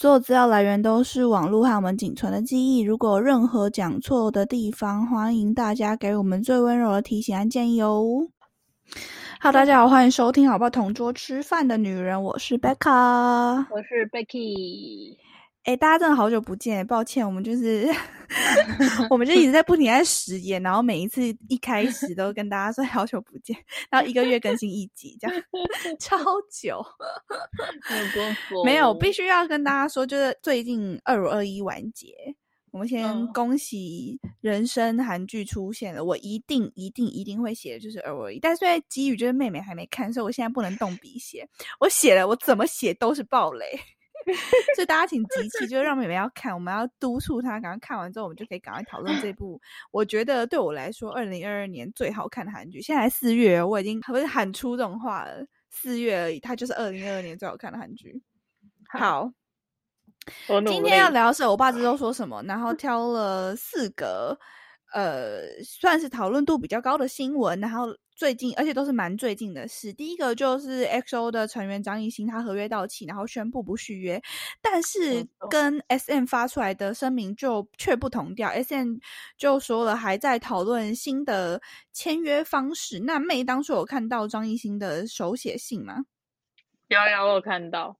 所有资料来源都是网络和我们仅存的记忆。如果有任何讲错的地方，欢迎大家给我们最温柔的提醒和建议哦。好，大家好，欢迎收听《好不好同桌吃饭的女人》，我是 Becca，我是 Becky。哎，大家真的好久不见，抱歉，我们就是 我们就一直在不停在实验，然后每一次一开始都跟大家说好久不见，然后一个月更新一集，这样 超久。没有，必须要跟大家说，就是最近二五二一完结，我们先恭喜人生韩剧出现了，我一定一定一定会写的就是二五二一，但是因为基于就是妹妹还没看，所以我现在不能动笔写，我写了，我怎么写都是暴雷。所以大家请集气，就是让妹妹要看，我们要督促她，赶快看完之后，我们就可以赶快讨论这 部。我觉得对我来说，二零二二年最好看的韩剧。现在四月，我已经不是喊出这种话了。四月而已，它就是二零二二年最好看的韩剧。好，今天要聊的是我爸这周说什么，然后挑了四个。呃，算是讨论度比较高的新闻，然后最近，而且都是蛮最近的事。第一个就是 XO 的成员张艺兴，他合约到期，然后宣布不续约，但是跟 SM 发出来的声明就却不同调。SM 就说了还在讨论新的签约方式。那妹当初有看到张艺兴的手写信吗？有有，我有看到，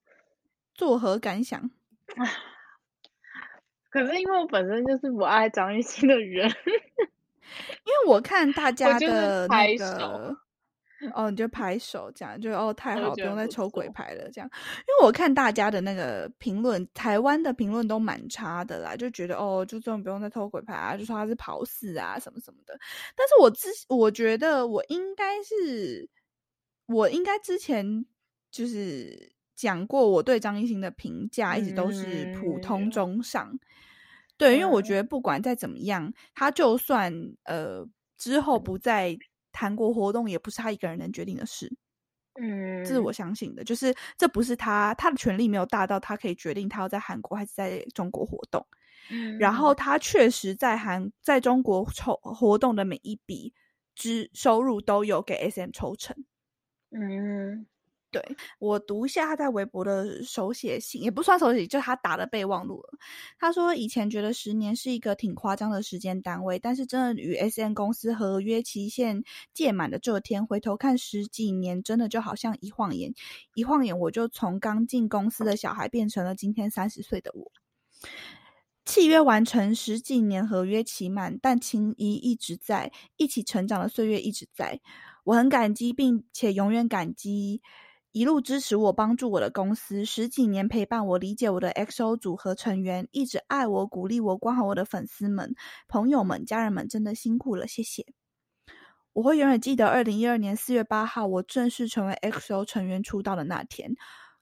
作何感想？可是因为我本身就是不爱张艺兴的人，因为我看大家的那个，哦，你就拍手这样，就哦太好，不用再抽鬼牌了这样。因为我看大家的那个评论，台湾的评论都蛮差的啦，就觉得哦，就这种不用再抽鬼牌啊，就说他是跑死啊什么什么的。但是我之我觉得我应该是，我应该之前就是讲过，我对张艺兴的评价一直都是普通中上。对，因为我觉得不管再怎么样，他就算呃之后不在韩国活动，也不是他一个人能决定的事。嗯，这是我相信的，就是这不是他他的权利没有大到他可以决定他要在韩国还是在中国活动。嗯，然后他确实在韩在中国抽活动的每一笔之收入都有给 SM 抽成。嗯。对我读一下他在微博的手写信，也不算手写，就他打的备忘录。他说以前觉得十年是一个挺夸张的时间单位，但是真的与 S N 公司合约期限届满的这天，回头看十几年，真的就好像一晃眼，一晃眼我就从刚进公司的小孩变成了今天三十岁的我。契约完成，十几年合约期满，但情谊一直在，一起成长的岁月一直在。我很感激，并且永远感激。一路支持我、帮助我的公司，十几年陪伴我、理解我的 XO 组合成员，一直爱我、鼓励我、关怀我的粉丝们、朋友们、家人们，真的辛苦了，谢谢！我会永远记得二零一二年四月八号，我正式成为 XO 成员出道的那天，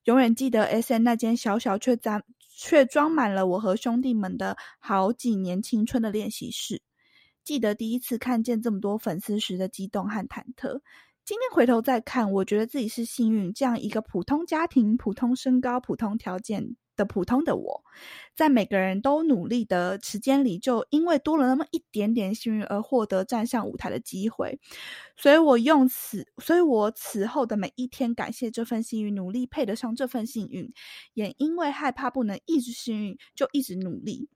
永远记得 SM 那间小小却装却装满了我和兄弟们的好几年青春的练习室，记得第一次看见这么多粉丝时的激动和忐忑。今天回头再看，我觉得自己是幸运，这样一个普通家庭、普通身高、普通条件的普通的我，在每个人都努力的时间里，就因为多了那么一点点幸运而获得站上舞台的机会。所以我用此，所以我此后的每一天感谢这份幸运，努力配得上这份幸运，也因为害怕不能一直幸运，就一直努力。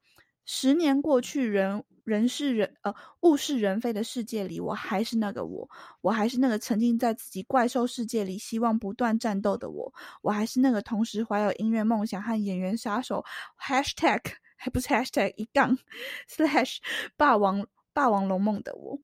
十年过去，人人是人，呃，物是人非的世界里，我还是那个我，我还是那个沉浸在自己怪兽世界里，希望不断战斗的我，我还是那个同时怀有音乐梦想和演员杀手 #hashtag 还不是 #hashtag 一杠 #slash 霸王霸王龙梦的我。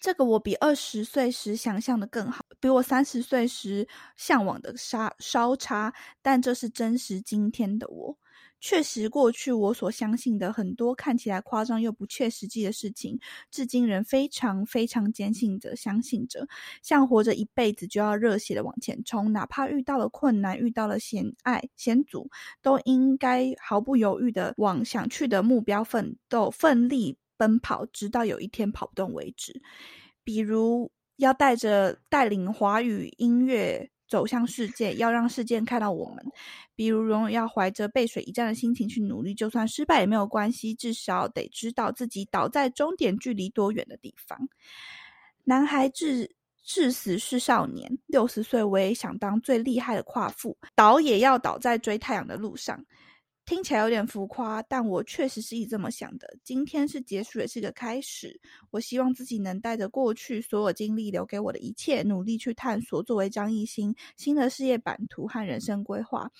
这个我比二十岁时想象的更好，比我三十岁时向往的差稍差，但这是真实今天的我。确实，过去我所相信的很多看起来夸张又不切实际的事情，至今仍非常非常坚信着、相信着，像活着一辈子就要热血的往前冲，哪怕遇到了困难、遇到了险隘险阻，都应该毫不犹豫的往想去的目标奋斗、奋力奔跑，直到有一天跑不动为止。比如，要带着带领华语音乐。走向世界，要让世界看到我们。比如，永远要怀着背水一战的心情去努力，就算失败也没有关系，至少得知道自己倒在终点距离多远的地方。男孩至至死是少年，六十岁我也想当最厉害的夸父，倒也要倒在追太阳的路上。听起来有点浮夸，但我确实是以这么想的。今天是结束，也是个开始。我希望自己能带着过去所有经历留给我的一切，努力去探索作为张艺兴新的事业版图和人生规划，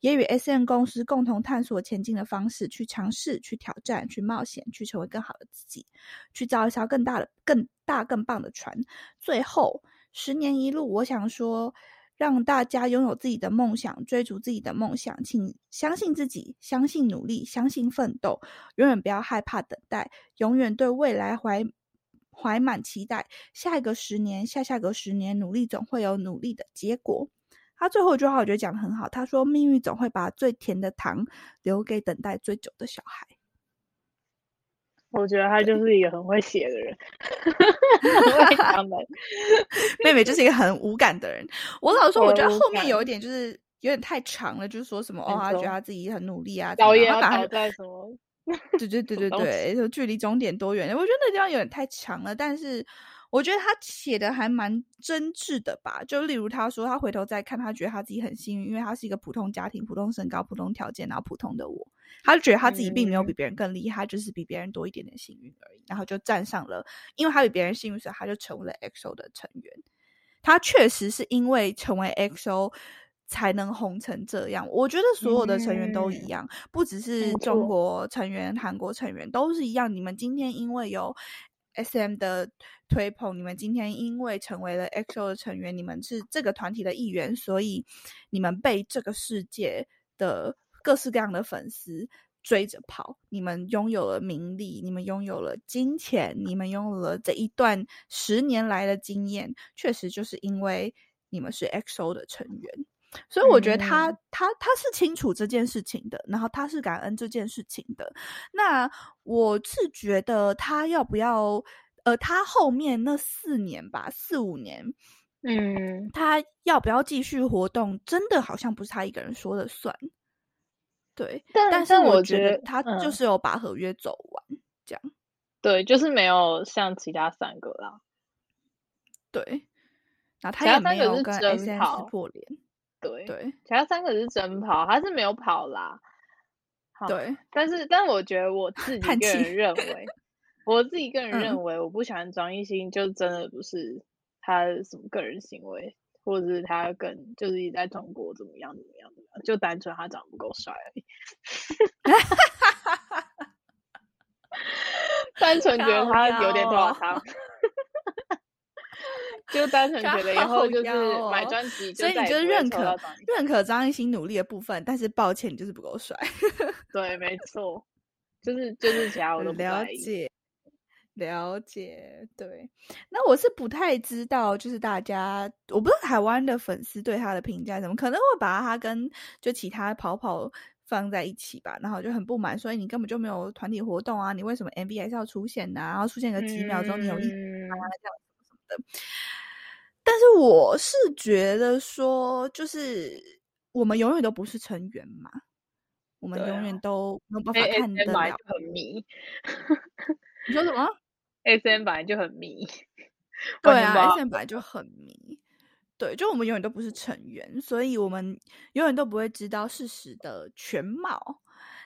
也与 S M 公司共同探索前进的方式，去尝试、去挑战、去冒险、去成为更好的自己，去造一艘更大的、更大、更棒的船。最后，十年一路，我想说。让大家拥有自己的梦想，追逐自己的梦想，请相信自己，相信努力，相信奋斗，永远不要害怕等待，永远对未来怀怀满期待。下一个十年，下下个十年，努力总会有努力的结果。他最后一句话，我觉得讲的很好。他说：“命运总会把最甜的糖留给等待最久的小孩。”我觉得他就是一个很会写的人，很会 讲的。妹妹就是一个很无感的人。我老说，我觉得后面有一点就是有点太长了，就是说什么哦，他觉得他自己很努力啊，导演要在什么？对对对对对，就距离终点多远？我觉得那地方有点太长了，但是。我觉得他写的还蛮真挚的吧，就例如他说他回头再看，他觉得他自己很幸运，因为他是一个普通家庭、普通身高、普通条件，然后普通的我，他就觉得他自己并没有比别人更厉害，就是比别人多一点点幸运而已，然后就站上了，因为他比别人幸运，所以他就成为了 XO 的成员。他确实是因为成为 XO 才能红成这样。我觉得所有的成员都一样，不只是中国成员、韩国成员都是一样。你们今天因为有。S.M. 的推捧，你们今天因为成为了 X.O 的成员，你们是这个团体的一员，所以你们被这个世界的各式各样的粉丝追着跑。你们拥有了名利，你们拥有了金钱，你们拥有了这一段十年来的经验，确实就是因为你们是 X.O 的成员。所以我觉得他他他是清楚这件事情的，然后他是感恩这件事情的。那我是觉得他要不要，呃，他后面那四年吧，四五年，嗯，他要不要继续活动，真的好像不是他一个人说了算。对，但是我觉得他就是有把合约走完，这样。对，就是没有像其他三个啦。对，然后他也没有跟 S S 破联。对对，其他三个是真跑，他是没有跑啦。对，但是，但我觉得我自己个人认为，我自己个人认为，我不喜欢张艺兴，就真的不是他什么个人行为，或者是他跟就是一直在中国怎么样怎么样怎么样，就单纯他长得不够帅而已。单纯觉得他有点夸张。就单纯觉得以后就是买专辑，所以你就认可认可张艺兴努力的部分，但是抱歉，你就是不够帅。对，没错，就是就是其他我都了解了解。对，那我是不太知道，就是大家我不知道台湾的粉丝对他的评价怎么，可能会把他跟就其他跑跑放在一起吧，然后就很不满，所以你根本就没有团体活动啊，你为什么 MV 还是要出现呢？然后出现个几秒钟，你有意这样什么什么的。但是我是觉得说，就是我们永远都不是成员嘛，我们永远都没有办法看得了。很迷，你说什么？S M 本来就很迷，对啊，S M 本来就很迷，对，就我们永远都不是成员，所以我们永远都不会知道事实的全貌。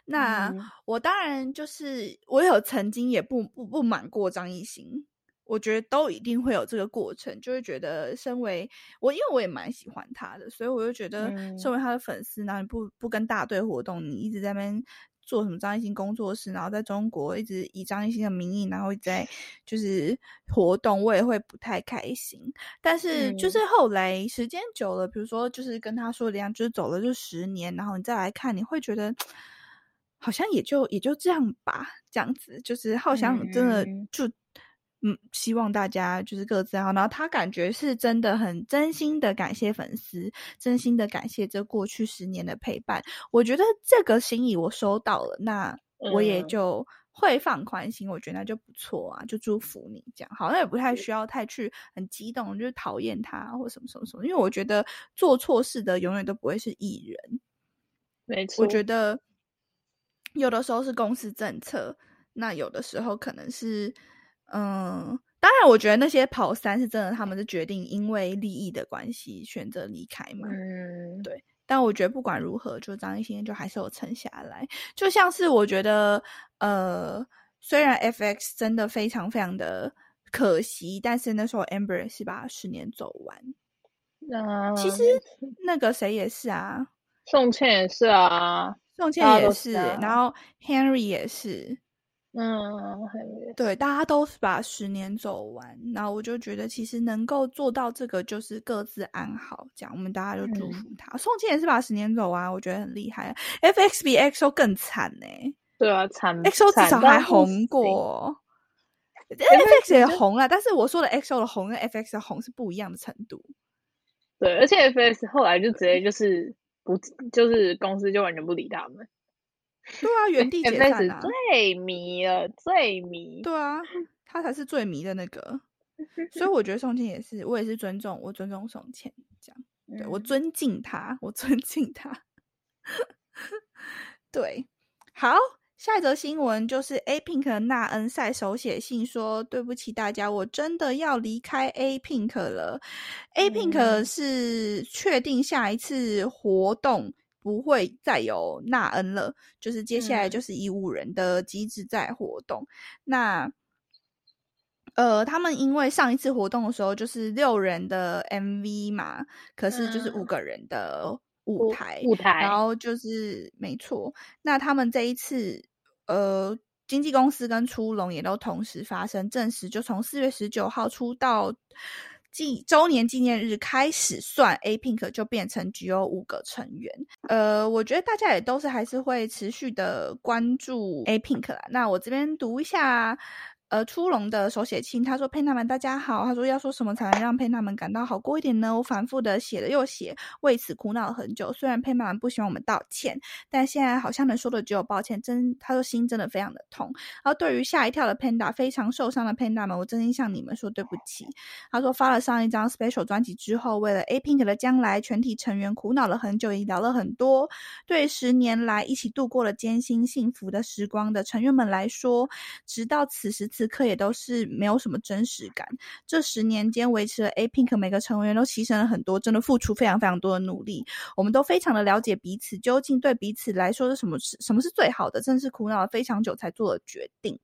那我当然就是我有曾经也不不不满过张艺兴。我觉得都一定会有这个过程，就会觉得身为我，因为我也蛮喜欢他的，所以我就觉得身为他的粉丝，然后你不不跟大队活动，你一直在那边做什么张艺兴工作室，然后在中国一直以张艺兴的名义，然后在就是活动，我也会不太开心。但是就是后来时间久了，比如说就是跟他说的一样，就是走了就十年，然后你再来看，你会觉得好像也就也就这样吧，这样子就是好像真的就。嗯，希望大家就是各自好。然后他感觉是真的很真心的感谢粉丝，真心的感谢这过去十年的陪伴。我觉得这个心意我收到了，那我也就会放宽心。我觉得那就不错啊，就祝福你这样。好像也不太需要太去很激动，就是讨厌他或什么什么什么。因为我觉得做错事的永远都不会是艺人。没错，我觉得有的时候是公司政策，那有的时候可能是。嗯，当然，我觉得那些跑三是真的，他们是决定因为利益的关系选择离开嘛。嗯，对。但我觉得不管如何，就张艺兴就还是有撑下来。就像是我觉得，呃，虽然 FX 真的非常非常的可惜，但是那时候 Amber 是把十年走完。那其实那个谁也是啊，宋茜也是啊，宋茜也是，然后 Henry 也是。嗯，对，大家都是把十年走完，然后我就觉得其实能够做到这个，就是各自安好，这样我们大家就祝福他。宋茜也是把十年走完，我觉得很厉害。F X 比 X O 更惨呢。对啊，惨。X O 至少还红过，F X 也红了，但是我说的 X O 的红跟 F X 的红是不一样的程度。对，而且 F X 后来就直接就是不，就是公司就完全不理他们。对啊，原地解散啊！最迷了，最迷。对啊，他才是最迷的那个。所以我觉得宋茜也是，我也是尊重，我尊重宋茜，这样，对我尊敬他，我尊敬他。对，好，下一则新闻就是 A Pink 纳恩赛手写信说：“对不起大家，我真的要离开 A Pink 了。A Pink 是确定下一次活动。”不会再有纳恩了，就是接下来就是以五人的机制在活动。那呃，他们因为上一次活动的时候就是六人的 MV 嘛，可是就是五个人的舞台，舞台，然后就是没错。那他们这一次呃，经纪公司跟出龙也都同时发生证实，就从四月十九号出道。纪周年纪念日开始算，A Pink 就变成只有五个成员。呃，我觉得大家也都是还是会持续的关注 A Pink 啦。那我这边读一下。呃，初龙的手写信，他说：“佩纳们，大家好。”他说：“要说什么才能让佩纳们感到好过一点呢？”我反复的写了又写，为此苦恼了很久。虽然佩纳们不喜欢我们道歉，但现在好像能说的只有抱歉。真，他说心真的非常的痛。然后对于吓一跳的 Panda，非常受伤的 Panda 们，我真心向你们说对不起。他说发了上一张 Special 专辑之后，为了 A Pink 的将来，全体成员苦恼了很久，也聊了很多。对十年来一起度过了艰辛幸福的时光的成员们来说，直到此时。此刻也都是没有什么真实感。这十年间维持了 A Pink，每个成员都牺牲了很多，真的付出非常非常多的努力。我们都非常的了解彼此，究竟对彼此来说是什么是什么是最好的，真是苦恼了非常久才做了决定。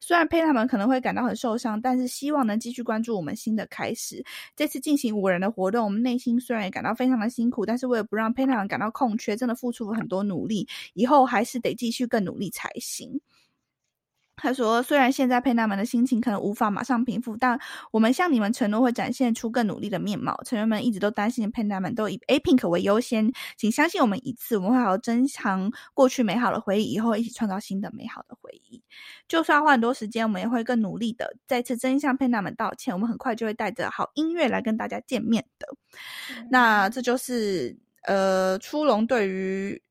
虽然佩他们可能会感到很受伤，但是希望能继续关注我们新的开始。这次进行五人的活动，我们内心虽然也感到非常的辛苦，但是为了不让佩他们感到空缺，真的付出了很多努力。以后还是得继续更努力才行。他说：“虽然现在佩纳们的心情可能无法马上平复，但我们向你们承诺会展现出更努力的面貌。成员们一直都担心佩纳们都以 A Pink 为优先，请相信我们一次，我们会好好珍藏过去美好的回忆，以后一起创造新的美好的回忆。就算花很多时间，我们也会更努力的。再次真向佩纳们道歉，我们很快就会带着好音乐来跟大家见面的。那这就是呃，初龙对于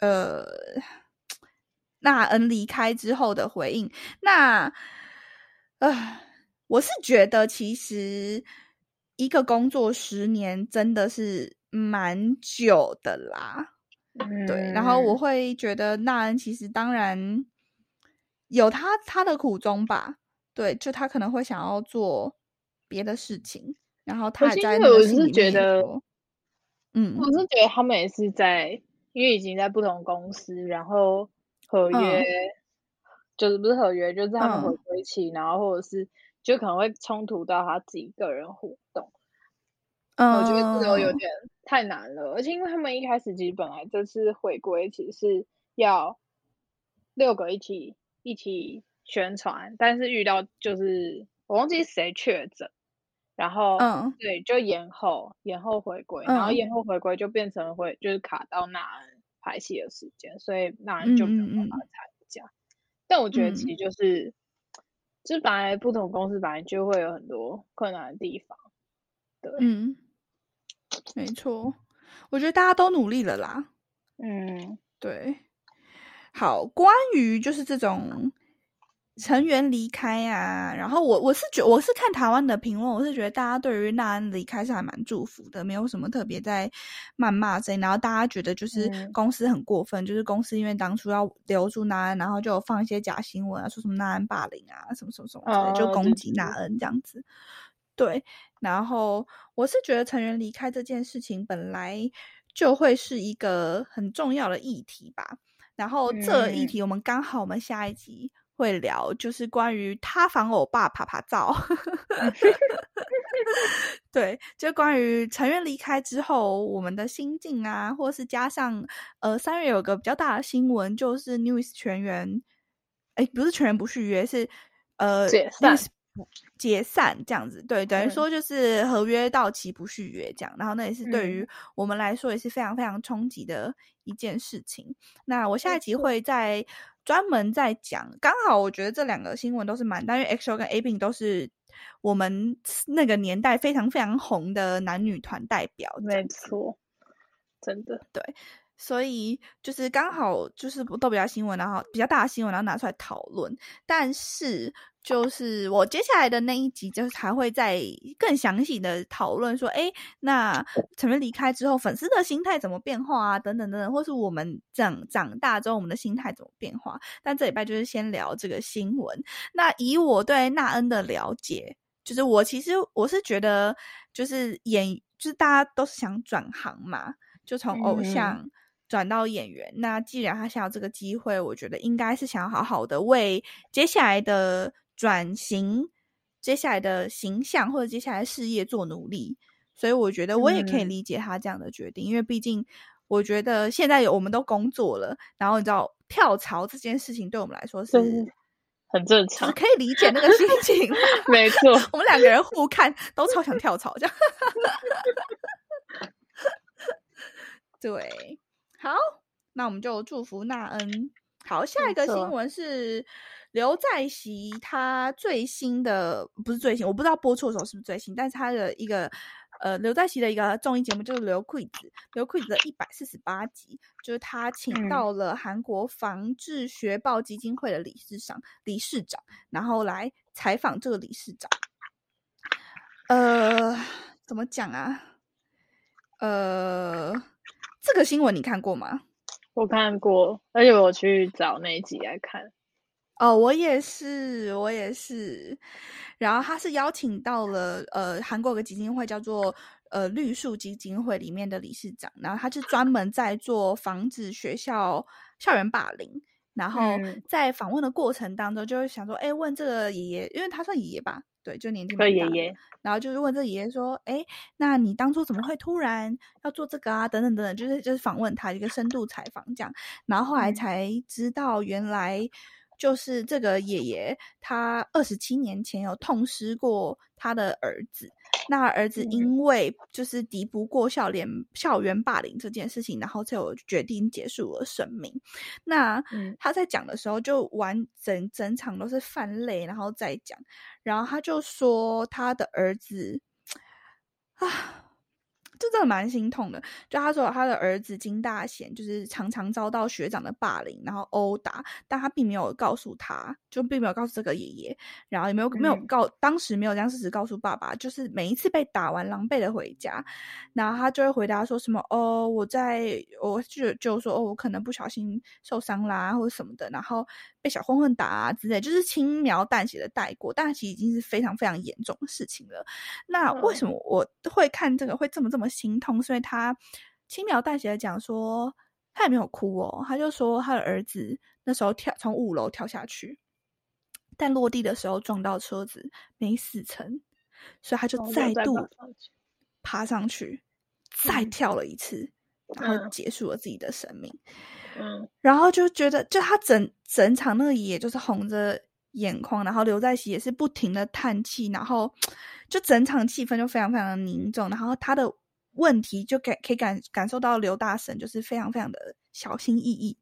呃。”纳恩离开之后的回应，那，呃，我是觉得其实一个工作十年真的是蛮久的啦，对。然后我会觉得纳恩其实当然有他他的苦衷吧，对，就他可能会想要做别的事情，然后他在我是觉得，嗯，我是觉得他们也是在，因为已经在不同公司，然后。合约就是不是合约，就是他们回归一起，然后或者是就可能会冲突到他自己个人活动。嗯，我觉得这个有点太难了，而且因为他们一开始其实本来这次回归其实是要六个一起一起宣传，但是遇到就是我忘记谁确诊，然后嗯对就延后延后回归，然后延后回归就变成会就是卡到那。拍戏的时间，所以那你就没有办法参加。但我觉得其实就是，就是本来不同公司本来就会有很多困难的地方。对，嗯，没错。我觉得大家都努力了啦。嗯，对。好，关于就是这种成员离开啊，然后我我是觉我是看台湾的评论，我是觉得大家对于纳恩离开是还蛮祝福的，没有什么特别在谩骂谁，然后大家觉得就是公司很过分，就是公司因为当初要留住纳恩，然后就放一些假新闻啊，说什么纳恩霸凌啊，什么什么什么，就攻击纳恩这样子。对，然后我是觉得成员离开这件事情本来就会是一个很重要的议题吧，然后这议题我们刚好我们下一集。会聊就是关于塌房欧巴爬爬照，对，就关于成员离开之后我们的心境啊，或是加上呃三月有个比较大的新闻，就是 News 全员，哎，不是全员不续约，是呃解散解散这样子，对，等于说就是合约到期不续约这样，然后那也是对于我们来说也是非常非常冲击的一件事情。那我下一集会在。专门在讲，刚好我觉得这两个新闻都是蛮，因为 XO 跟 A b i n 都是我们那个年代非常非常红的男女团代表，没错，真的对。所以就是刚好就是都比较新闻，然后比较大的新闻，然后拿出来讨论。但是就是我接下来的那一集，就是还会再更详细的讨论说，哎，那成员离开之后，粉丝的心态怎么变化啊？等等等等，或是我们长长大之后，我们的心态怎么变化？但这礼拜就是先聊这个新闻。那以我对纳恩的了解，就是我其实我是觉得，就是演，就是大家都是想转行嘛，就从偶像。转到演员，那既然他想要这个机会，我觉得应该是想要好好的为接下来的转型、接下来的形象或者接下来事业做努力。所以我觉得我也可以理解他这样的决定，因为毕竟我觉得现在有我们都工作了，然后你知道跳槽这件事情对我们来说是很正常，可以理解那个心 情。没错，我们两个人互看都超想跳槽，这样。对。好，那我们就祝福纳恩。好，下一个新闻是刘在熙，他最新的不是最新，我不知道播出的时候是不是最新，但是他的一个呃刘在熙的一个综艺节目就是刘 quiz，刘 quiz 的一百四十八集，就是他请到了韩国防治学报基金会的理事长理事长，然后来采访这个理事长。呃，怎么讲啊？呃。这个新闻你看过吗？我看过，而且我去找那一集来看。哦，我也是，我也是。然后他是邀请到了呃韩国有个基金会叫做呃绿树基金会里面的理事长，然后他是专门在做防止学校校园霸凌。然后在访问的过程当中，就会想说，哎，问这个爷爷，因为他算爷爷吧。对，就年纪蛮大的，然后就是问这爷爷说：“哎，那你当初怎么会突然要做这个啊？等等等等，就是就是访问他一个深度采访这样，然后后来才知道原来。”就是这个爷爷，他二十七年前有痛失过他的儿子，那儿子因为就是敌不过校园校园霸凌这件事情，然后才有决定结束了生命。那他在讲的时候，就完整整场都是泛泪，然后再讲，然后他就说他的儿子 啊。这真的蛮心痛的。就他说，他的儿子金大贤就是常常遭到学长的霸凌，然后殴打，但他并没有告诉他，就并没有告诉这个爷爷，然后也没有没有告，当时没有将事实告诉爸爸。就是每一次被打完，狼狈的回家，然后他就会回答说什么：“哦，我在，我就就说哦，我可能不小心受伤啦，或者什么的，然后被小混混打啊之类，就是轻描淡写的带过。但其实已经是非常非常严重的事情了。那为什么我会看这个会这么这么？心痛，所以他轻描淡写的讲说，他也没有哭哦，他就说他的儿子那时候跳从五楼跳下去，但落地的时候撞到车子没死成，所以他就再度爬上去，再跳了一次，然后结束了自己的生命。嗯，然后就觉得，就他整整场那个爷爷就是红着眼眶，然后刘在熙也是不停的叹气，然后 就整场气氛就非常非常的凝重，然后他的。问题就感可以感感受到刘大神就是非常非常的小心翼翼，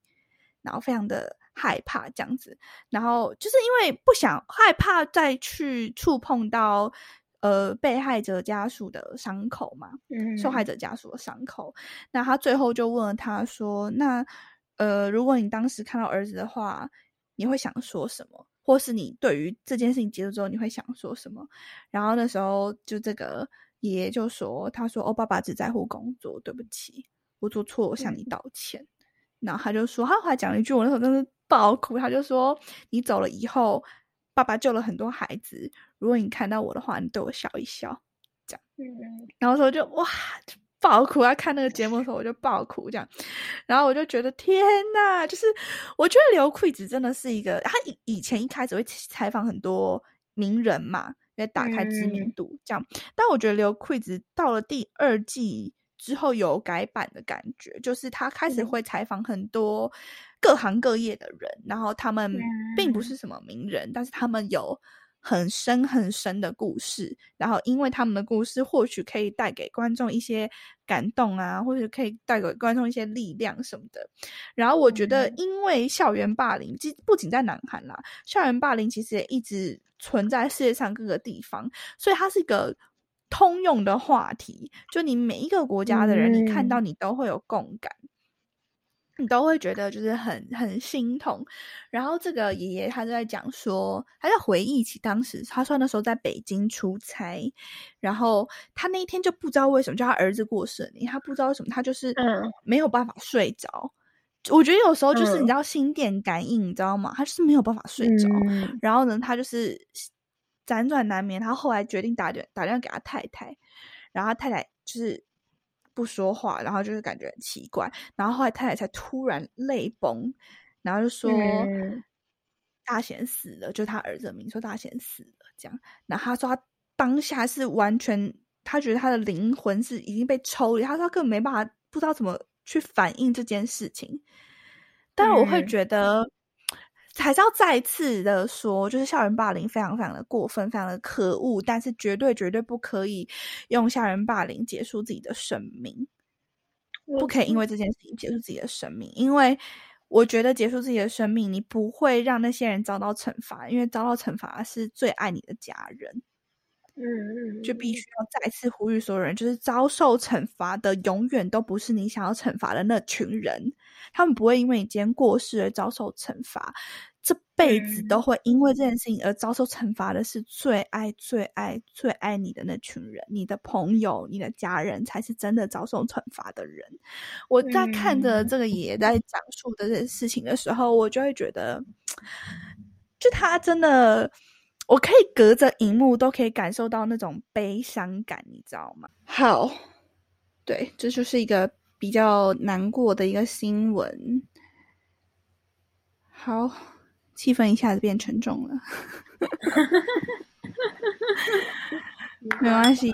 然后非常的害怕这样子，然后就是因为不想害怕再去触碰到呃被害者家属的伤口嘛，嗯受害者家属的伤口，那他最后就问了他说：“那呃，如果你当时看到儿子的话，你会想说什么？”或是你对于这件事情结束之后，你会想说什么？然后那时候就这个爷爷就说：“他说哦，爸爸只在乎工作，对不起，我做错，我向你道歉。”然后他就说，他后来讲了一句，我那时候真是爆哭。他就说：“你走了以后，爸爸救了很多孩子。如果你看到我的话，你对我笑一笑。”这样，然后说就哇。爆哭！他看那个节目的时候，我就爆哭这样，然后我就觉得天呐，就是我觉得刘奎子真的是一个，他以以前一开始会采访很多名人嘛，打开知名度这样，但我觉得刘奎子到了第二季之后有改版的感觉，就是他开始会采访很多各行各业的人，然后他们并不是什么名人，但是他们有。很深很深的故事，然后因为他们的故事，或许可以带给观众一些感动啊，或者可以带给观众一些力量什么的。然后我觉得，因为校园霸凌，其不仅在南韩啦，校园霸凌其实也一直存在世界上各个地方，所以它是一个通用的话题。就你每一个国家的人，你看到你都会有共感。你都会觉得就是很很心痛，然后这个爷爷他就在讲说，他在回忆起当时，他说那时候在北京出差，然后他那一天就不知道为什么，就他儿子过生日，他不知道为什么，他就是没有办法睡着。我觉得有时候就是你知道心电感应，你知道吗？他就是没有办法睡着，然后呢，他就是辗转难眠，他后来决定打电打电话给他太太，然后他太太就是。不说话，然后就是感觉很奇怪，然后后来太太才突然泪崩，然后就说大贤死了，就他儿子名说大贤死了这样。然后他说他当下是完全，他觉得他的灵魂是已经被抽离，他说他根本没办法，不知道怎么去反应这件事情。但是我会觉得。还是要再次的说，就是校园霸凌非常非常的过分，非常的可恶，但是绝对绝对不可以用校园霸凌结束自己的生命，不可以因为这件事情结束自己的生命，因为我觉得结束自己的生命，你不会让那些人遭到惩罚，因为遭到惩罚是最爱你的家人。嗯嗯，就必须要再次呼吁所有人，就是遭受惩罚的永远都不是你想要惩罚的那群人，他们不会因为你今天过世而遭受惩罚，这辈子都会因为这件事情而遭受惩罚的是最爱、最爱、最爱你的那群人，你的朋友、你的家人才是真的遭受惩罚的人。我在看着这个爷爷在讲述的这件事情的时候，我就会觉得，就他真的。我可以隔着荧幕都可以感受到那种悲伤感，你知道吗？好，对，这就是一个比较难过的一个新闻。好，气氛一下子变沉重了。没关系，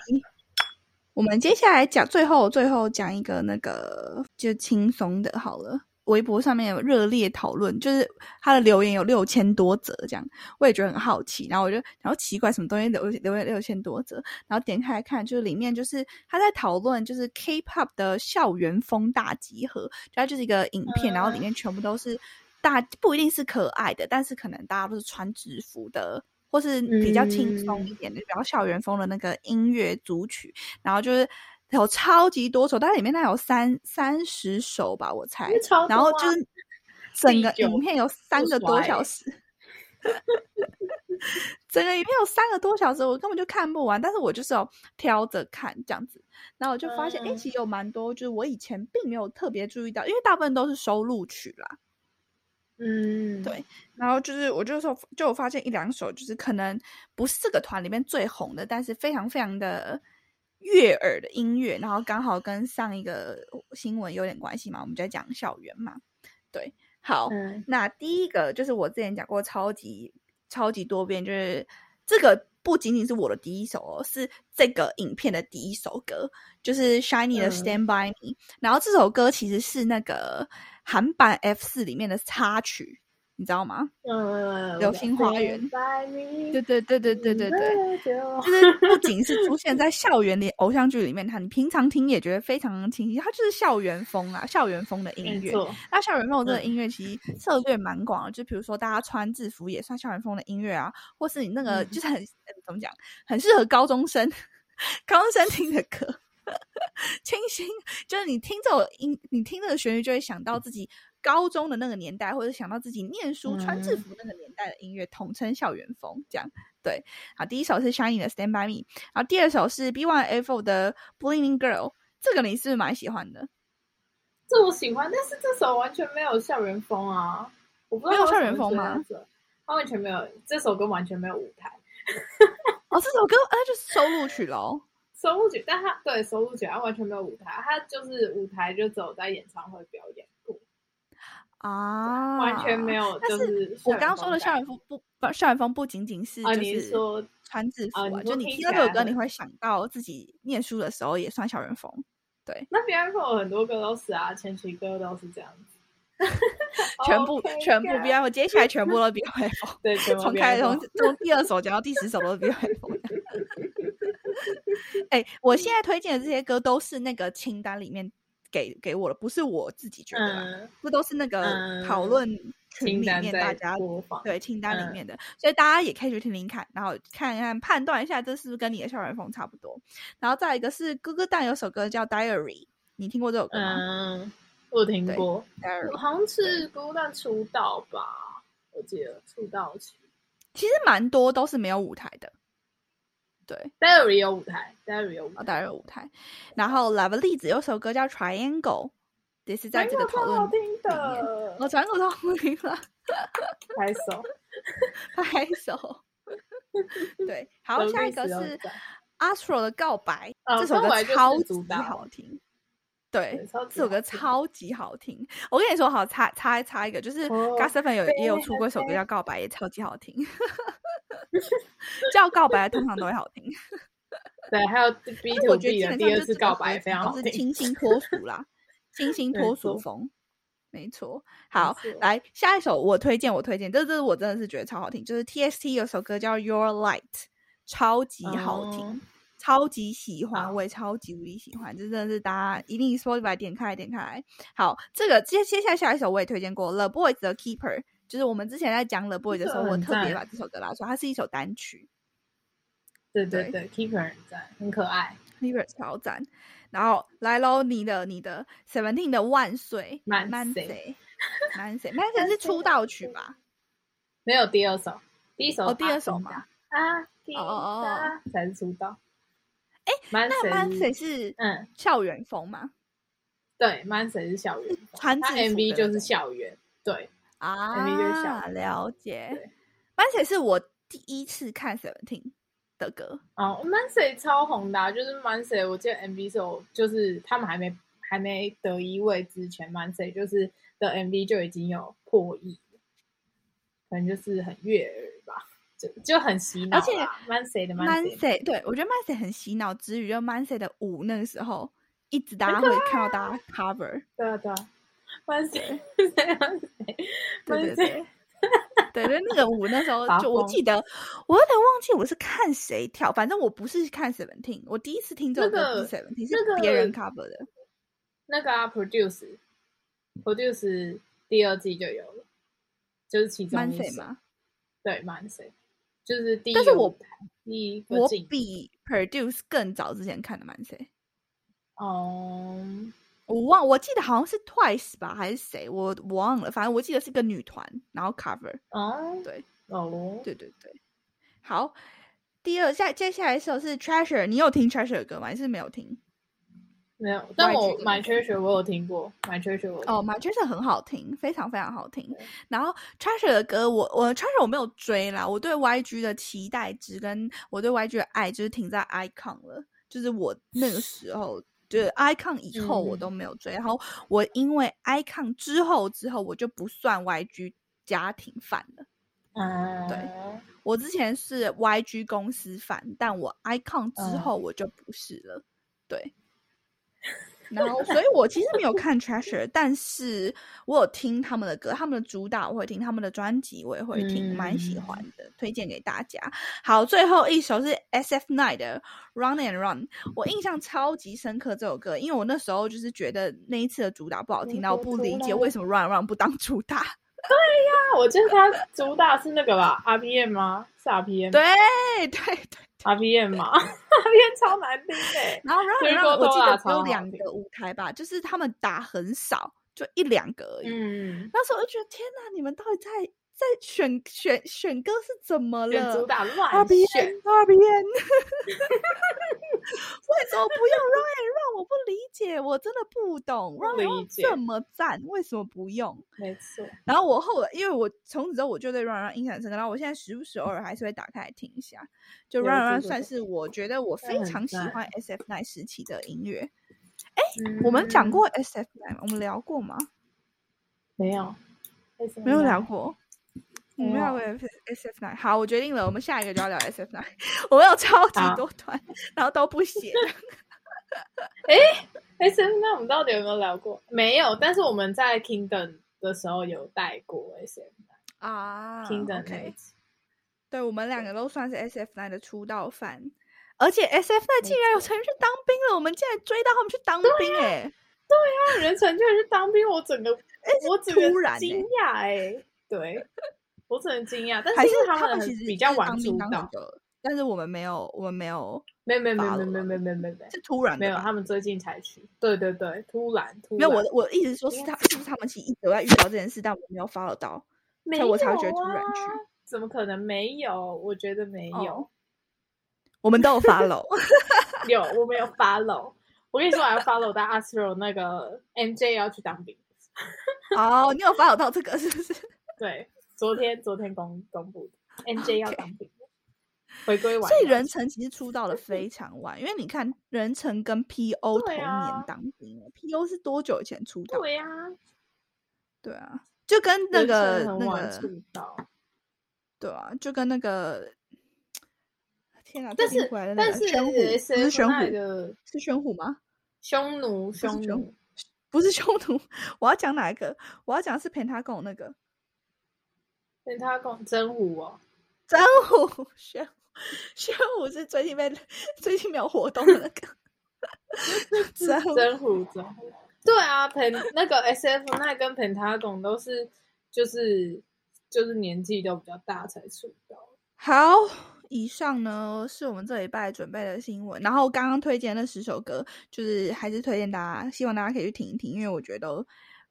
我们接下来讲最后最后讲一个那个就轻松的，好了。微博上面有热烈讨论，就是他的留言有六千多则，这样我也觉得很好奇。然后我就然后奇怪什么东西留留言六千多则，然后点开来看，就是里面就是他在讨论就是 K-pop 的校园风大集合，它就是一个影片，然后里面全部都是大不一定是可爱的，但是可能大家都是穿制服的，或是比较轻松一点的，比较校园风的那个音乐组曲，然后就是。有超级多首，但是里面那有三三十首吧，我猜。然后就是整个影片有三个多小时，整个影片有三个多小时，我根本就看不完。但是我就是要挑着看这样子，然后我就发现，哎，其实有蛮多，就是我以前并没有特别注意到，因为大部分都是收录曲啦。嗯，对。然后就是我就说，就我发现一两首，就是可能不是这个团里面最红的，但是非常非常的。悦耳的音乐，然后刚好跟上一个新闻有点关系嘛，我们在讲校园嘛。对，好，那第一个就是我之前讲过超级超级多遍，就是这个不仅仅是我的第一首哦，是这个影片的第一首歌，就是 Shiny 的 Stand By Me。然后这首歌其实是那个韩版 F 四里面的插曲。你知道吗？嗯，流星花园。对对对对对对对，就是不仅是出现在校园里偶像剧里面，它你平常听也觉得非常清晰。它就是校园风啊，校园风的音乐。那校园风这个音乐其实策略蛮广的，就比如说大家穿制服也算校园风的音乐啊，或是你那个就是很怎么讲，很适合高中生高中生听的歌，清新。就是你听这首音，你听这个旋律就会想到自己。高中的那个年代，或者想到自己念书穿制服那个年代的音乐，统称校园风。这样对。好，第一首是 Shiny 的 Stand by Me，然后第二首是 B One F 的 Blinking Girl。这个你是不是蛮喜欢的？这我喜欢，但是这首完全没有校园风啊！我不知道校园风吗？它完全没有，这首歌完全没有舞台。哦，这首歌哎，就是收录曲喽。收录曲，但它对收录曲，它完全没有舞台，它就是舞台就只有在演唱会表演过啊，完全没有。就是我刚刚说的校园风不不，校园风不仅仅是就是说穿制服啊，就你听到这首歌，你会想到自己念书的时候也算校园风。对，那 B F 很多歌都是啊，前期歌都是这样子。全部全部 B F，接下来全部都 B F，对，从开从从第二首讲到第十首都是 B F。哎，我现在推荐的这些歌都是那个清单里面给给我了，不是我自己觉得，不都是那个讨论群里面大家对清单里面的，所以大家也可以去听听看，然后看一看判断一下，这是不是跟你的校园风差不多。然后再一个是哥哥蛋有首歌叫 Diary，你听过这首歌吗？我听过，好像是哥哥蛋出道吧，我记得出道期，其实蛮多都是没有舞台的。对，Diary 有舞台，Diary 有舞台，有舞台。然后 Love 例子有首歌叫 Triangle，也是在这个讨论里面。我 Triangle 超好听了，拍手，拍手。对，好，下一个是 Astro 的告白，这首歌超级好听。对，这首歌超级好听。我跟你说，好插插插一个，就是 Gaston 有也有出过一首歌叫《告白》，也超级好听。叫告白通常都会好听。对，还有 B to B 的第二次告白非常好听，清新 脱俗啦，清新脱俗风，没错。好，来下一首我推荐，我推荐，这这我真的是觉得超好听，就是 TST 有首歌叫《Your Light》，超级好听。超级喜欢，我也超级无敌喜欢，这真的是大家一定 Spotify 点开点开。好，这个接接下来下一首我也推荐过，The Boys 的 Keeper，就是我们之前在讲 The Boys 的时候，我特别把这首歌拉出来，它是一首单曲。对对对，Keeper 很赞，很可爱，Keeper 超赞。然后来喽，你的你的 Seventeen 的万岁，Man Say，Man Say，Man Say 是出道曲吧？没有第二首，第一首哦，第二首吗？啊，哦哦哦，才是出道。哎，那 Mancy 是嗯校园风吗？对，Mancy 是校园，他 MV 就是校园，对啊是校园。了解，Mancy 是我第一次看 Seventeen 的歌哦，Mancy 超红的，就是 Mancy，我记得 MV 时候就是他们还没还没得一位之前，Mancy 就是的 MV 就已经有破亿，可能就是很悦耳吧。就就很洗脑，而且 Mancy 的 Mancy，对我觉得 Mancy 很洗脑之余，就 Mancy 的舞那个时候一直大家会看到大家 cover，对啊对啊，Mancy，对。对对，对。对那个舞那时候就我记得，我有点忘记我是看谁跳，反正我不是看 Seventeen，我第一次听这首歌是 Seventeen，是别人 cover 的，那个啊 Produce Produce 第二季就有了，就是其中一首，对 Mancy。就是第一，但是我第我比 produce 更早之前看的蛮谁？哦，我忘，我记得好像是 twice 吧，还是谁？我我忘了，反正我记得是个女团，然后 cover。哦，对，哦，对对对。好，第二下接下来一首是 treasure，你有听 treasure 的歌吗？还是没有听？没有，但我 My treasure 我有听过，买 treasure 我哦，买 treasure 很好听，非常非常好听。然后 treasure 的歌，我我 treasure 我没有追啦，我对 YG 的期待值跟我对 YG 的爱就是停在 icon 了，就是我那个时候就是 icon 以后我都没有追，然后我因为 icon 之后之后我就不算 YG 家庭范了。嗯，对，我之前是 YG 公司范，但我 icon 之后我就不是了，对。然后，所以我其实没有看 Treasure，但是我有听他们的歌，他们的主打我会听，他们的专辑我也会听，蛮喜欢的，推荐给大家。好，最后一首是 S F Nine 的 Run and Run，我印象超级深刻这首歌，因为我那时候就是觉得那一次的主打不好听，然后不理解为什么 Run Run 不当主打。对呀，我记得他主打是那个吧，RPM 吗？是 RPM？对对对。RPM 嘛，RPM 超难听的。然后，然后，然后，我记得只有两个舞台吧，就是他们打很少，就一两个而已。嗯，那时候我就觉得天哪，你们到底在在选选选歌是怎么了？主打乱选二 B N，为什么不用 Run and Run？我不理解，我真的不懂。Run and Run 这么赞，为什么不用？没错。然后我后来，因为我从此之后我就对 Run and Run 印象深刻，然后我现在时不时偶尔还是会打开来听一下。就 Run and Run 算是我觉得我非常喜欢 S F Nine 时期的音乐。哎，我们讲过 S F Nine 吗？我们聊过吗？没有，没有聊过。我们要 S S F Nine，好，我决定了，我们下一个就要聊 S F Nine。我们有超级多团，然后都不写。哎，S F Nine 我们到底有没有聊过？没有，但是我们在 Kingdom 的时候有带过 S F Nine 啊，Kingdom 那一集。对，我们两个都算是 S F Nine 的出道 fan，而且 S F Nine 竟然有成员去当兵了，我们竟然追到他们去当兵，哎，对啊，人成就去当兵，我整个，我整个惊讶，哎，对。我很惊讶，但是他们其实比较晚出道，但是我们没有，我们没有，没没没没没没没没没，是突然没有，他们最近才去，对对对，突然突然，没有我我意思说是他是不是他们其实一直在遇到这件事，但我没有 follow 到，所以我才会觉得突然去，怎么可能没有？我觉得没有，我们都有 follow，有我没有 follow，我跟你说我要 follow 到阿 Sir 那个 MJ 要去当兵，哦，你有 follow 到这个是不是？对。昨天昨天公公布的，NJ 要当兵，回归晚。所以人成其实出道的非常晚，因为你看人成跟 PO 同年当兵，PO 是多久以前出道？对呀，对啊，就跟那个那个出道，对啊，就跟那个 天哪！但是但是玄虎是玄虎的，是玄虎吗？匈奴匈奴不是 匈奴，我要讲哪一个？我要讲的是陪他跟我那个。跟他讲真虎哦，真虎玄玄虎是最近被最近没有活动的那个真真虎真虎，对啊，彭那个 S F 那跟彭他讲都是就是就是年纪都比较大才出道。好，以上呢是我们这礼拜准备的新闻，然后刚刚推荐那十首歌，就是还是推荐大家，希望大家可以去听一听，因为我觉得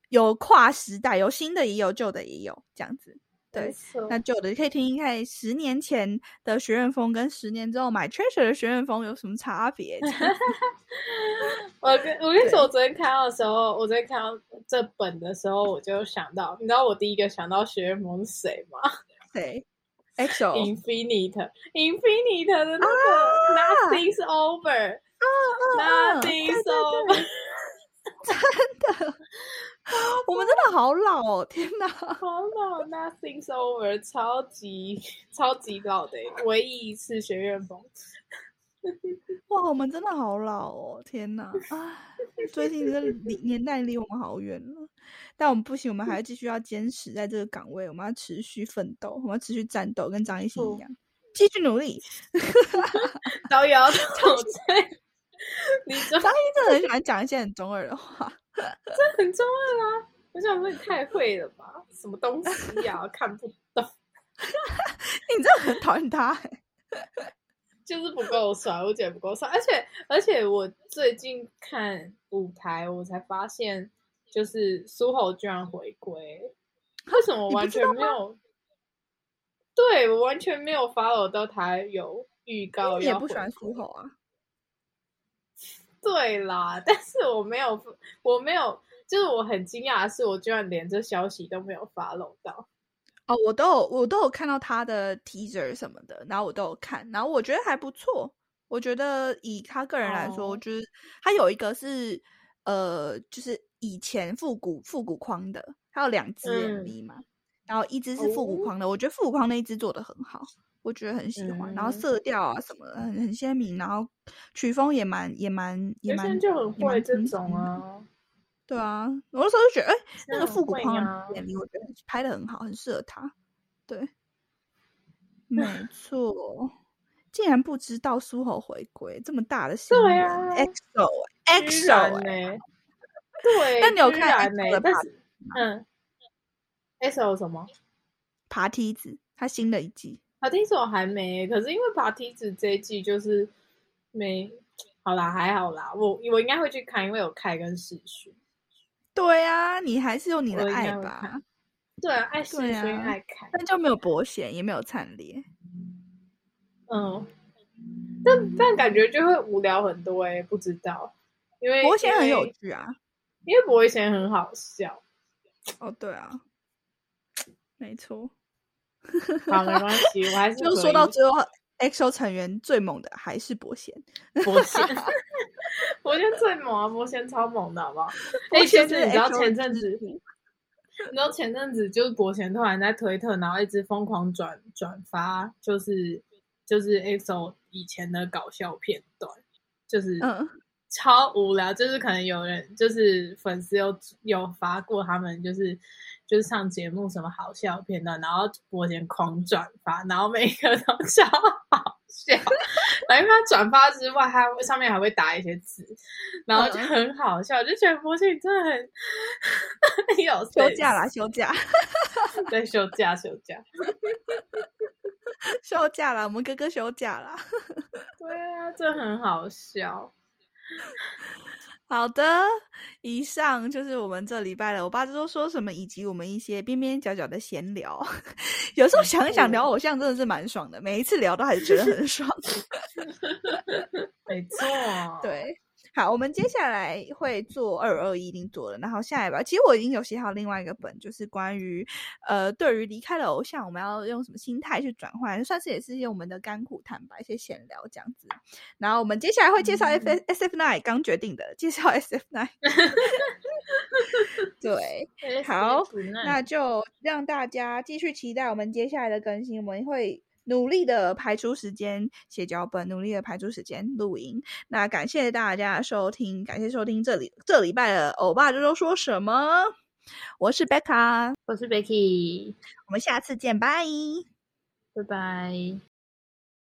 有跨时代，有新的也有旧的也有这样子。对，那旧的可以听一看，十年前的学院风跟十年之后买 Treasure 的学院风有什么差别？我跟我跟你说，我昨天看到的时候，我昨天看到这本的时候，我就想到，你知道我第一个想到学院风是谁吗？谁？EXO Infinite Infinite 的那个 Nothing's Over，Nothing's Over，真的。我们真的好老哦！天哪，好老！Nothing's over，超级超级老的，唯一一次学院风。哇，我们真的好老哦！天哪，啊，最近这离年代离我们好远了。但我们不行，我们还要继续要坚持在这个岗位，我们要持续奋斗，我们要持续战斗，跟张艺兴一样，继续努力。导演挑战，你张艺真的很喜欢讲一些很中二的话。这很中二啊！我想说你太会了吧？什么东西呀？看不懂。你真的很讨厌他，就是不够帅，我觉得不够帅。而且而且，我最近看舞台，我才发现，就是苏侯居然回归。为什么完全没有？对我完全没有 follow 到他有预告。你也不喜欢苏侯啊？对啦，但是我没有，我没有，就是我很惊讶的是，我居然连这消息都没有发漏到。哦，我都有，我都有看到他的 teaser 什么的，然后我都有看，然后我觉得还不错。我觉得以他个人来说，我觉得他有一个是呃，就是以前复古复古框的，他有两支 MV 嘛，然后一支是复古框的，我觉得复古框那一支做的很好。我觉得很喜欢，然后色调啊什么很很鲜明，然后曲风也蛮也蛮也蛮就很会这种啊，对啊，我那时候就觉得，哎，那个复古框的电影，我觉得拍的很好，很适合他。对，没错，竟然不知道苏猴回归这么大的新闻，EXO EXO 哎，对，那你有看没？但是嗯，EXO 什么？爬梯子，他新的一季。爬梯子我还没，可是因为爬梯子这一季就是没 好啦，还好啦，我我应该会去看，因为有开跟试训。对啊，你还是有你的爱吧？对啊，爱世轩爱看，但就没有伯贤，也没有灿烈。嗯，但但感觉就会无聊很多哎，不知道，因为伯贤很有趣啊，因为伯贤很好笑。哦，对啊，没错。好，没关系，我还是就说到最后，XO 成员最猛的还是伯贤。伯贤，伯贤最猛啊！伯贤超猛的，好不好？哎，其实你知道前阵子，你知道前阵子就是伯贤突然在推特，然后一直疯狂转转发，就是就是 XO 以前的搞笑片段，就是嗯。超无聊，就是可能有人就是粉丝有有发过他们就是就是上节目什么好笑片段，然后播前狂转发，然后每一个都超好笑。然后他转发之外，他上面还会打一些字，然后就很好笑，就觉得博信真的很有休假啦，休假，对，休假，休假，休假啦，我们哥哥休假啦。对啊，这很好笑。好的，以上就是我们这礼拜了我爸都说什么，以及我们一些边边角角的闲聊。有时候想一想，聊偶像真的是蛮爽的，每一次聊都还是觉得很爽。没错，对。好，我们接下来会做二二一，定做了。然后下一把，其实我已经有写好另外一个本，就是关于呃，对于离开了偶像，我们要用什么心态去转换，算是也是用我们的甘苦坦白一些闲聊这样子。然后我们接下来会介绍 F S F Nine，刚决定的介绍 S F Nine。对，好，那就让大家继续期待我们接下来的更新，我们会。努力的排出时间写脚本，努力的排出时间录音。那感谢大家收听，感谢收听这里这礼拜的欧巴这周说什么？我是贝卡，我是 Becky，我们下次见，拜拜拜。